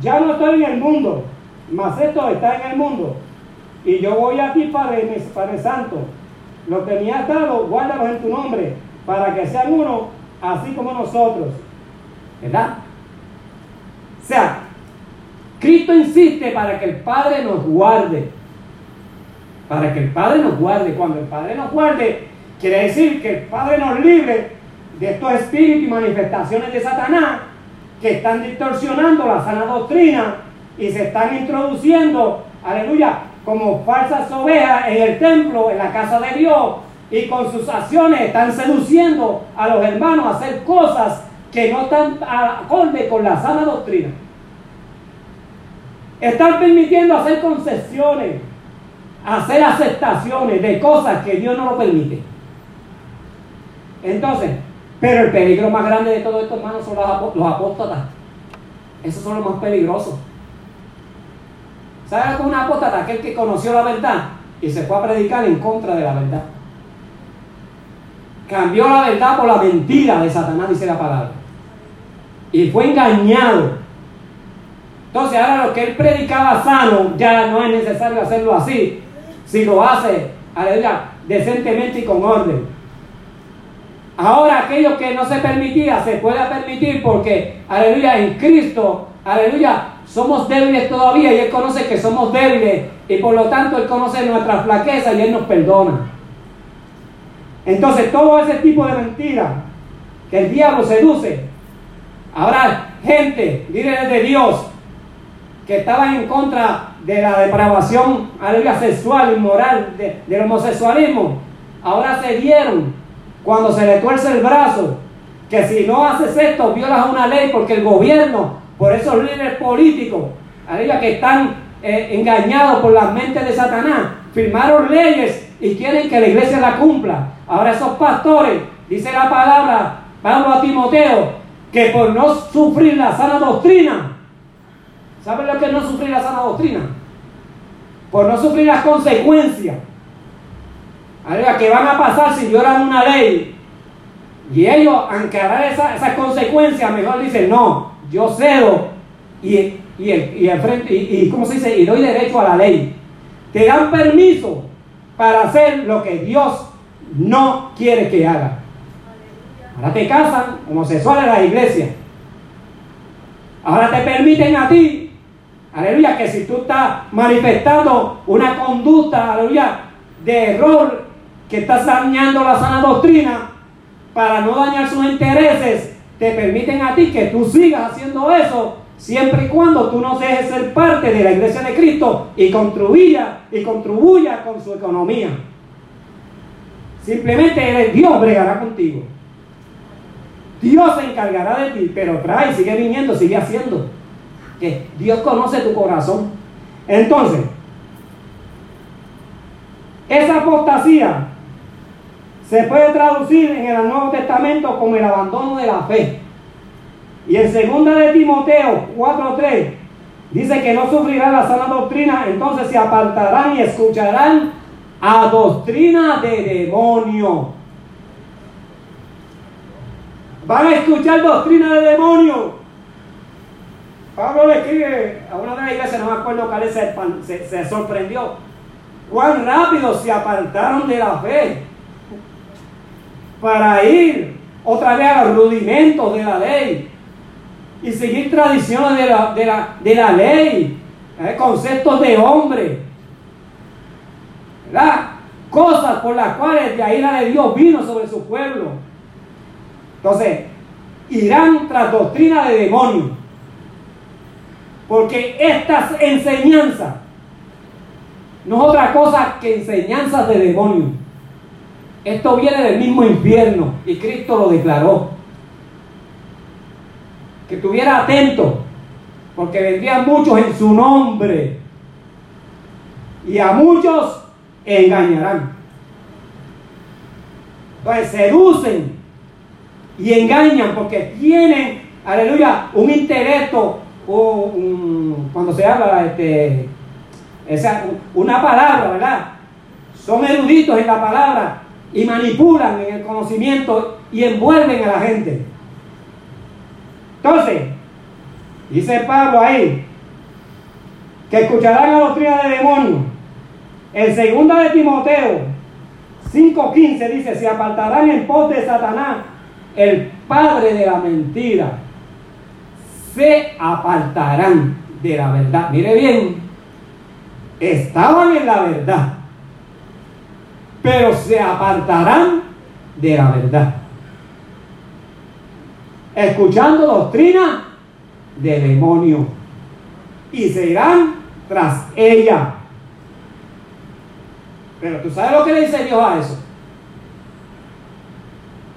ya no estoy en el mundo, mas esto está en el mundo, y yo voy a ti, Padre, Padre Santo, lo que me dado, guárdalos en tu nombre, para que sean uno, así como nosotros. ¿Verdad? O sea, Cristo insiste para que el Padre nos guarde. Para que el Padre nos guarde. Cuando el Padre nos guarde, quiere decir que el Padre nos libre de estos espíritus y manifestaciones de Satanás que están distorsionando la sana doctrina y se están introduciendo, aleluya, como falsas ovejas en el templo, en la casa de Dios, y con sus acciones están seduciendo a los hermanos a hacer cosas que no están acorde con la sana doctrina. Están permitiendo hacer concesiones, hacer aceptaciones de cosas que Dios no lo permite. Entonces, pero el peligro más grande de todo esto, hermanos, son los, apóstatas. Esos son los más peligrosos. ¿Sabe con un apóstata? Aquel que conoció la verdad y se fue a predicar en contra de la verdad. Cambió la verdad por la mentira de Satanás, dice la palabra y fue engañado. Entonces ahora lo que él predicaba sano ya no es necesario hacerlo así, si lo hace, aleluya, decentemente y con orden. Ahora aquello que no se permitía se puede permitir porque, aleluya, en Cristo, aleluya, somos débiles todavía y Él conoce que somos débiles y por lo tanto Él conoce nuestra flaqueza y Él nos perdona. Entonces todo ese tipo de mentiras que el diablo seduce, Ahora, gente, líderes de Dios, que estaban en contra de la depravación aleluya, sexual y moral del homosexualismo, ahora se dieron cuando se le tuerce el brazo, que si no haces esto, violas una ley, porque el gobierno, por esos líderes políticos, aleluya, que están eh, engañados por las mentes de Satanás, firmaron leyes y quieren que la iglesia la cumpla. Ahora esos pastores, dice la palabra, Pablo a Timoteo, que por no sufrir la sana doctrina, ¿saben lo que es no sufrir la sana doctrina? Por no sufrir las consecuencias, que van a pasar si violan una ley, y ellos, aunque esa, esas consecuencias, mejor dicen, no, yo cedo y, y, y, y, ¿cómo se dice? Y doy derecho a la ley. Te dan permiso para hacer lo que Dios no quiere que haga. Ahora te casan homosexuales en la iglesia. Ahora te permiten a ti, aleluya, que si tú estás manifestando una conducta, aleluya, de error que estás dañando la sana doctrina para no dañar sus intereses, te permiten a ti que tú sigas haciendo eso siempre y cuando tú no dejes ser parte de la iglesia de Cristo y contribuya y contribuya con su economía. Simplemente Dios bregará contigo. Dios se encargará de ti, pero trae, sigue viniendo, sigue haciendo. Que Dios conoce tu corazón. Entonces, esa apostasía se puede traducir en el Nuevo Testamento como el abandono de la fe. Y en 2 de Timoteo 4:3 dice que no sufrirá la sana doctrina, entonces se apartarán y escucharán a doctrina de demonio. Van a escuchar doctrina de demonio. Pablo le escribe a una de las iglesias, no me acuerdo cuál es, se, se sorprendió. Cuán rápido se apartaron de la fe para ir otra vez a los rudimentos de la ley y seguir tradiciones de la, de la, de la ley, ¿eh? conceptos de hombre, ¿verdad? Cosas por las cuales la ira de Dios vino sobre su pueblo. Entonces, irán tras doctrina de demonios. Porque estas enseñanzas no es otra cosa que enseñanzas de demonios. Esto viene del mismo infierno y Cristo lo declaró. Que estuviera atento, porque vendrían muchos en su nombre y a muchos engañarán. Entonces seducen y engañan porque tienen, aleluya, un intelecto, cuando se habla, este, esa, una palabra, ¿verdad? Son eruditos en la palabra y manipulan en el conocimiento y envuelven a la gente. Entonces, dice Pablo ahí, que escucharán la doctrina de demonios. En segunda de Timoteo 5.15 dice, se apartarán en pos de Satanás, el padre de la mentira. Se apartarán de la verdad. Mire bien, estaban en la verdad pero se apartarán de la verdad. Escuchando doctrina de demonio y se irán tras ella. Pero tú sabes lo que le dice Dios a eso.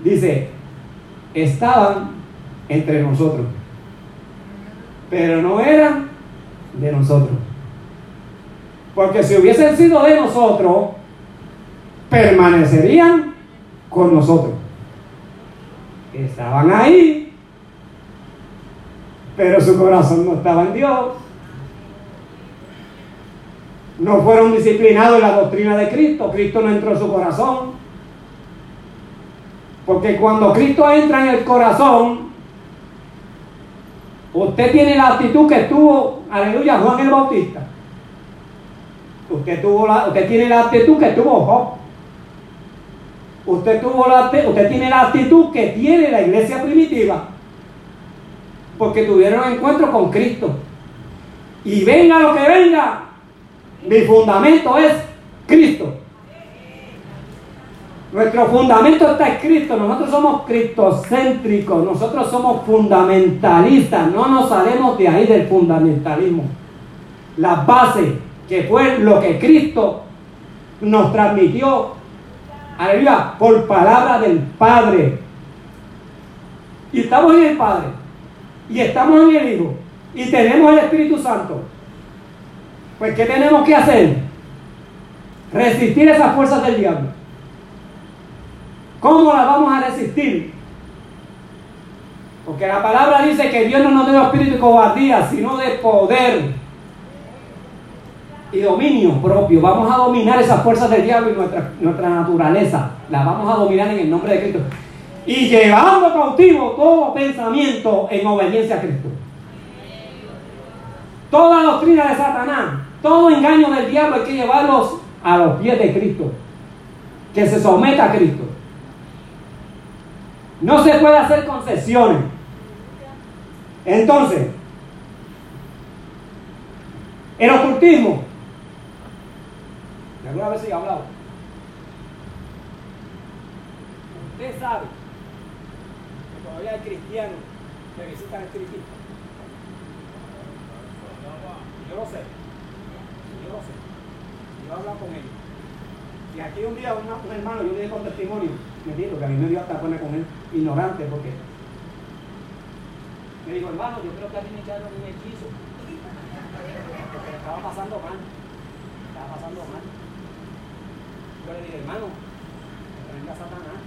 Dice, estaban entre nosotros, pero no eran de nosotros. Porque si hubiesen sido de nosotros, permanecerían con nosotros. Estaban ahí, pero su corazón no estaba en Dios. No fueron disciplinados en la doctrina de Cristo. Cristo no entró en su corazón. Porque cuando Cristo entra en el corazón, usted tiene la actitud que tuvo, aleluya, Juan el Bautista. Usted, tuvo la, usted tiene la actitud que tuvo Job. Usted, tuvo la, usted tiene la actitud que tiene la iglesia primitiva. Porque tuvieron encuentro con Cristo. Y venga lo que venga, mi fundamento es Cristo. Nuestro fundamento está en Cristo. Nosotros somos cristocéntricos. Nosotros somos fundamentalistas. No nos salemos de ahí del fundamentalismo. La base que fue lo que Cristo nos transmitió aleluya, por palabra del Padre. Y estamos en el Padre, y estamos en el Hijo, y tenemos el Espíritu Santo. Pues, ¿qué tenemos que hacer? Resistir esas fuerzas del diablo. ¿Cómo las vamos a resistir? Porque la palabra dice que Dios no nos dio espíritu de cobardía, sino de poder y dominio propio. Vamos a dominar esas fuerzas del diablo y nuestra, nuestra naturaleza. Las vamos a dominar en el nombre de Cristo. Y llevando cautivo todo pensamiento en obediencia a Cristo. Toda doctrina de Satanás, todo engaño del diablo hay que llevarlos a los pies de Cristo. Que se someta a Cristo. No se puede hacer concesiones. Entonces, el ocultismo ¿Alguna vez he hablado? Usted sabe que todavía hay cristianos que visitan el. Yo lo sé. Yo lo sé. Yo he hablado con ellos. Y aquí un día un hermano, yo le dije con testimonio, me dijo que a mí me dio hasta poner con él ignorante porque me dijo, hermano, yo creo que a mí me echaron un hechizo. Porque estaba pasando mal. Estaba pasando mal. Yo le dije, hermano, venga Satanás.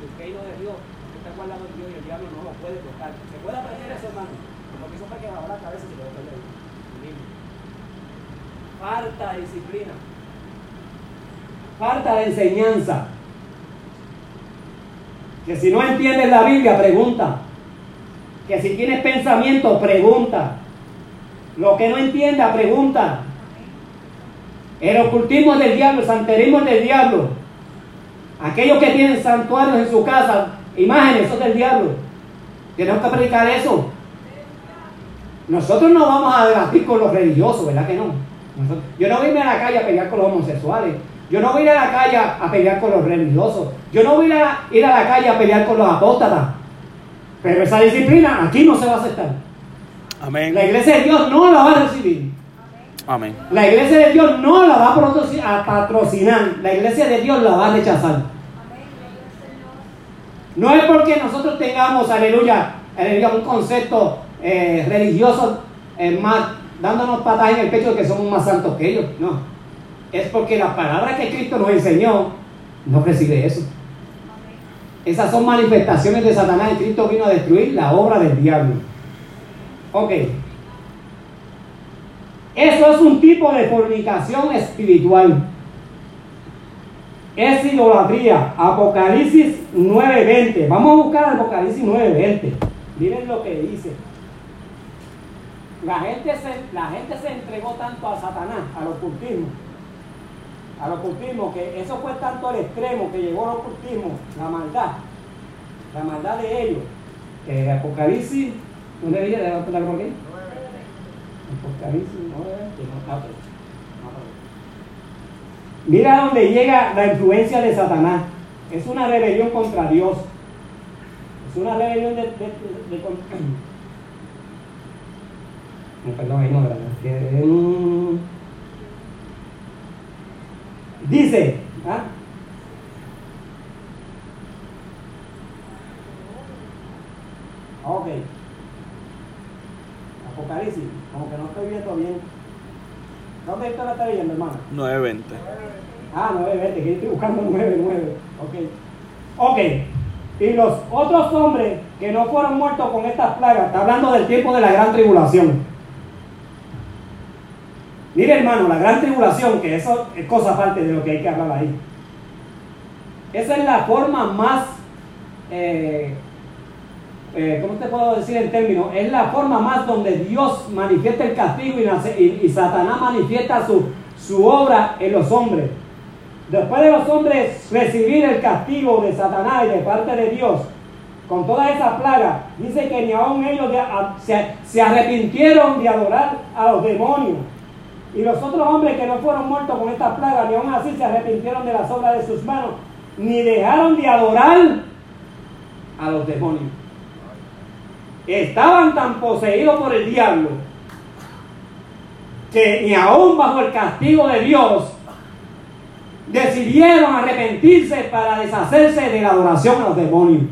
Si usted hijo de Dios, usted está guardado en Dios y el diablo no lo puede tocar. ¿Se puede aprender eso, hermano? Porque eso para que bajar la cabeza y se puede perder. Falta de disciplina. Falta de enseñanza. Que si no entiendes la Biblia, pregunta. Que si tienes pensamiento, pregunta. Lo que no entienda, pregunta. El ocultismo es del diablo, el santerismo es del diablo. Aquellos que tienen santuarios en su casa, imágenes, eso es del diablo. Tenemos que predicar eso. Nosotros no vamos a debatir con los religiosos, ¿verdad que no? yo no vine a la calle a pelear con los homosexuales. Yo no voy a ir a la calle a pelear con los religiosos. Yo no voy a ir a la calle a pelear con los apóstatas. Pero esa disciplina aquí no se va a aceptar. Amén. La iglesia de Dios no la va a recibir. La iglesia de Dios no la va a patrocinar. La iglesia de Dios la va a rechazar. No es porque nosotros tengamos, aleluya, aleluya un concepto eh, religioso eh, más, dándonos patas en el pecho de que somos más santos que ellos. No. Es porque la palabra que Cristo nos enseñó no recibe eso. Esas son manifestaciones de Satanás y Cristo vino a destruir la obra del diablo. Ok. Eso es un tipo de fornicación espiritual. Es idolatría. Apocalipsis 9:20. Vamos a buscar Apocalipsis 9:20. Miren lo que dice. La gente, se, la gente se entregó tanto a Satanás, al ocultismo, al ocultismo, que eso fue tanto al extremo que llegó al ocultismo, la maldad, la maldad de ellos, que Apocalipsis, ¿dónde dice? ¿De por aquí? Apocalipsis 9, Mira dónde llega la influencia de Satanás. Es una rebelión contra Dios. Es una rebelión de, de, <coughs> perdón, ahí no, ¿verdad? Dice, ¿ah? Ok. Apocalipsis, como que no estoy viendo bien. ¿Dónde está la está leyendo, hermano? 9.20. Ah, 9.20, que yo estoy buscando 9.9. Ok. Ok. Y los otros hombres que no fueron muertos con estas plagas, está hablando del tiempo de la gran tribulación. Mire hermano, la gran tribulación, que eso es cosa aparte de lo que hay que hablar ahí. Esa es la forma más, eh, eh, ¿cómo te puedo decir en términos? Es la forma más donde Dios manifiesta el castigo y, Satanás manifiesta su, su obra en los hombres. Después de los hombres recibir el castigo de Satanás y de parte de Dios, con toda esa plaga, dice que ni aún ellos se arrepintieron de adorar a los demonios y los otros hombres que no fueron muertos con esta plaga, ni aún así se arrepintieron de las obras de sus manos, ni dejaron de adorar a los demonios. Estaban tan poseídos por el diablo que ni aún bajo el castigo de Dios decidieron arrepentirse para deshacerse de la adoración a los demonios.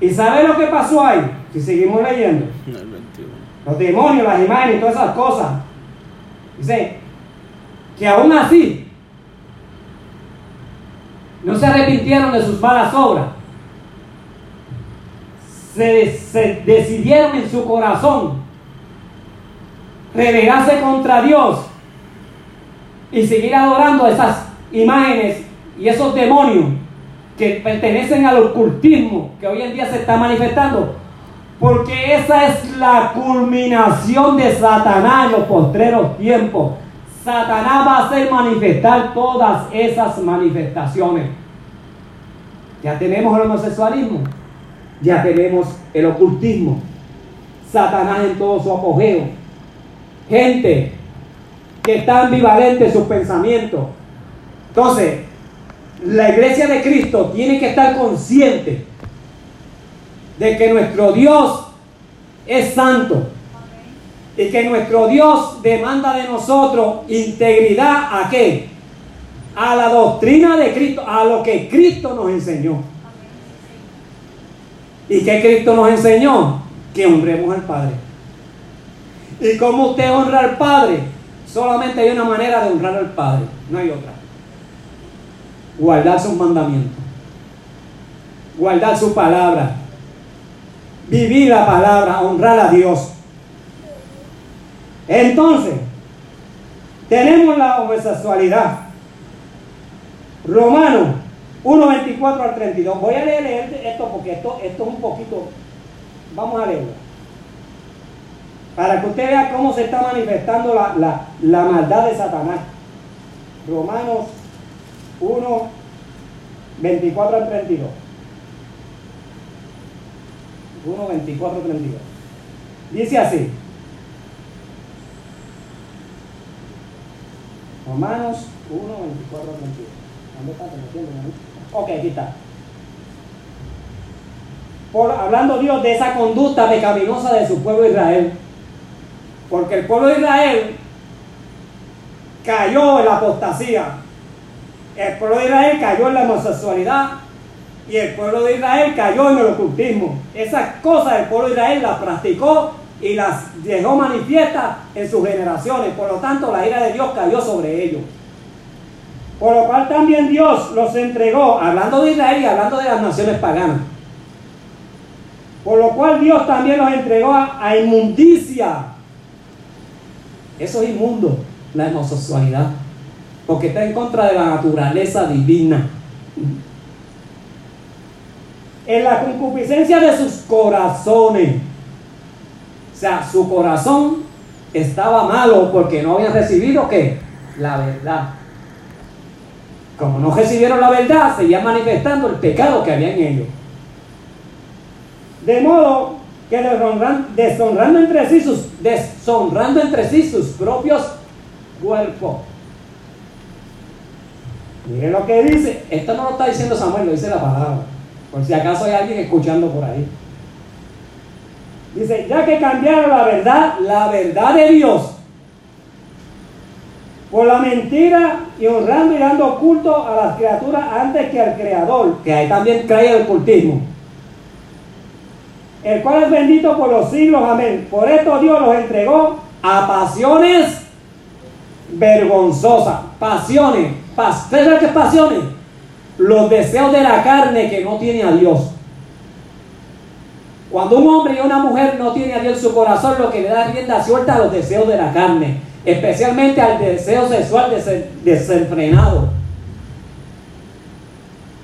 ¿Y sabe lo que pasó ahí? Si seguimos leyendo. Los demonios, las imágenes y todas esas cosas Dice que aún así no se arrepintieron de sus malas obras. Se, decidieron en su corazón rebelarse contra Dios y seguir adorando esas imágenes y esos demonios que pertenecen al ocultismo que hoy en día se está manifestando porque esa es la culminación de Satanás en los postreros tiempos. Satanás va a hacer manifestar todas esas manifestaciones. Ya tenemos el homosexualismo, ya tenemos el ocultismo, Satanás en todo su apogeo, gente que está ambivalente en sus pensamientos. Entonces, la iglesia de Cristo tiene que estar consciente de que nuestro Dios es santo y que nuestro Dios demanda de nosotros integridad a qué? A la doctrina de Cristo, a lo que Cristo nos enseñó. ¿Y qué Cristo nos enseñó? Que honremos al Padre. ¿Y cómo usted honra al Padre? Solamente hay una manera de honrar al Padre, no hay otra. Guardar sus mandamientos. Guardar su palabra. Vivir la palabra, honrar a Dios. Entonces, tenemos la homosexualidad. Romano 1, 24 al 32. Voy a leer esto porque esto, esto es un poquito. Vamos a leerlo. Para que usted vea cómo se está manifestando la, la maldad de Satanás. Romanos 1, 24 al 32. 1, 24 al 32. Dice así. Romanos 1, 24 al 32. ¿Dónde está? Ok, aquí está. Por, hablando Dios de esa conducta pecaminosa de su pueblo Israel. Porque el pueblo de Israel cayó en la apostasía. El pueblo de Israel cayó en la homosexualidad. Y el pueblo de Israel cayó en el ocultismo. Esas cosas el pueblo de Israel las practicó y las dejó manifiestas en sus generaciones. Por lo tanto, la ira de Dios cayó sobre ellos. Por lo cual también Dios los entregó, hablando de Israel y hablando de las naciones paganas. Por lo cual Dios también los entregó a, inmundicia. Eso es inmundo, la homosexualidad. Porque está en contra de la naturaleza divina. En la concupiscencia de sus corazones. O sea, su corazón estaba malo porque no habían recibido qué? La verdad. Como no recibieron la verdad, seguían manifestando el pecado que había en ellos. De modo que deshonrando entre sí sus, deshonrando entre sí sus propios cuerpos. Miren lo que dice. Esto no lo está diciendo Samuel, lo dice la palabra. Por si acaso hay alguien escuchando por ahí. Dice, ya que cambiaron la verdad, la verdad de Dios por la mentira y honrando y dando culto a las criaturas antes que al Creador, que ahí también cae el cultismo, el cual es bendito por los siglos, amén. Por esto Dios los entregó a pasiones vergonzosas, pasiones, ¿sabes qué pasiones? Los deseos de la carne que no tiene a Dios. Cuando un hombre y una mujer no tiene a Dios en su corazón, lo que le da rienda suelta a los deseos de la carne especialmente al deseo sexual desenfrenado.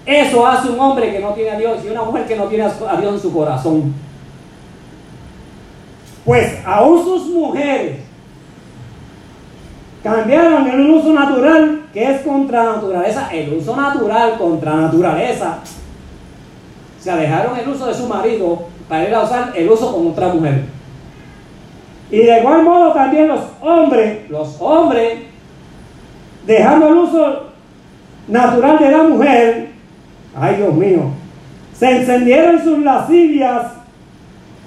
Eso hace un hombre que no tiene a Dios y una mujer que no tiene a Dios en su corazón. Pues aún sus mujeres cambiaron el uso natural que es contra naturaleza, el uso natural contra naturaleza. Se alejaron el uso de su marido para ir a usar el uso con otra mujer. Y de igual modo también los hombres, los hombres, dejando el uso natural de la mujer, ay Dios mío, se encendieron sus lascivias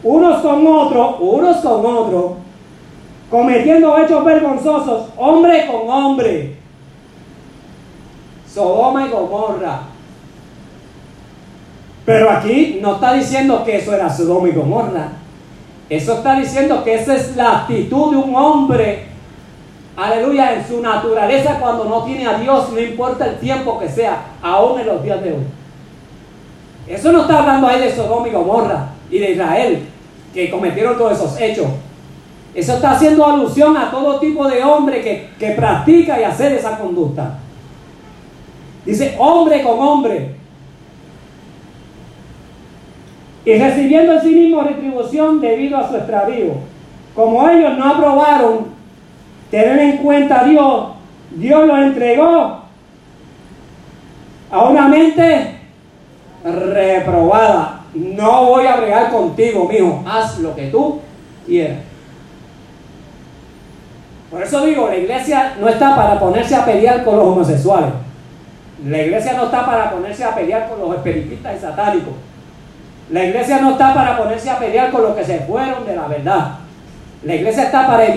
unos con otros, unos con otros, cometiendo hechos vergonzosos, hombre con hombre. Sodoma y Gomorra. Pero aquí no está diciendo que eso era Sodoma y Gomorra. Eso está diciendo que esa es la actitud de un hombre, aleluya, en su naturaleza cuando no tiene a Dios, no importa el tiempo que sea, aún en los días de hoy. Eso no está hablando ahí de Sodoma y Gomorra y de Israel, que cometieron todos esos hechos. Eso está haciendo alusión a todo tipo de hombre que, que practica y hace esa conducta. Dice hombre con hombre y recibiendo en sí mismo retribución debido a su extravío. Como ellos no aprobaron tener en cuenta a Dios, Dios los entregó a una mente reprobada. No voy a bregar contigo, mijo. Haz lo que tú quieras. Por eso digo, la iglesia no está para ponerse a pelear con los homosexuales. La iglesia no está para ponerse a pelear con los espiritistas y satánicos. La iglesia no está para ponerse a pelear con los que se fueron de la verdad. La iglesia está para evitar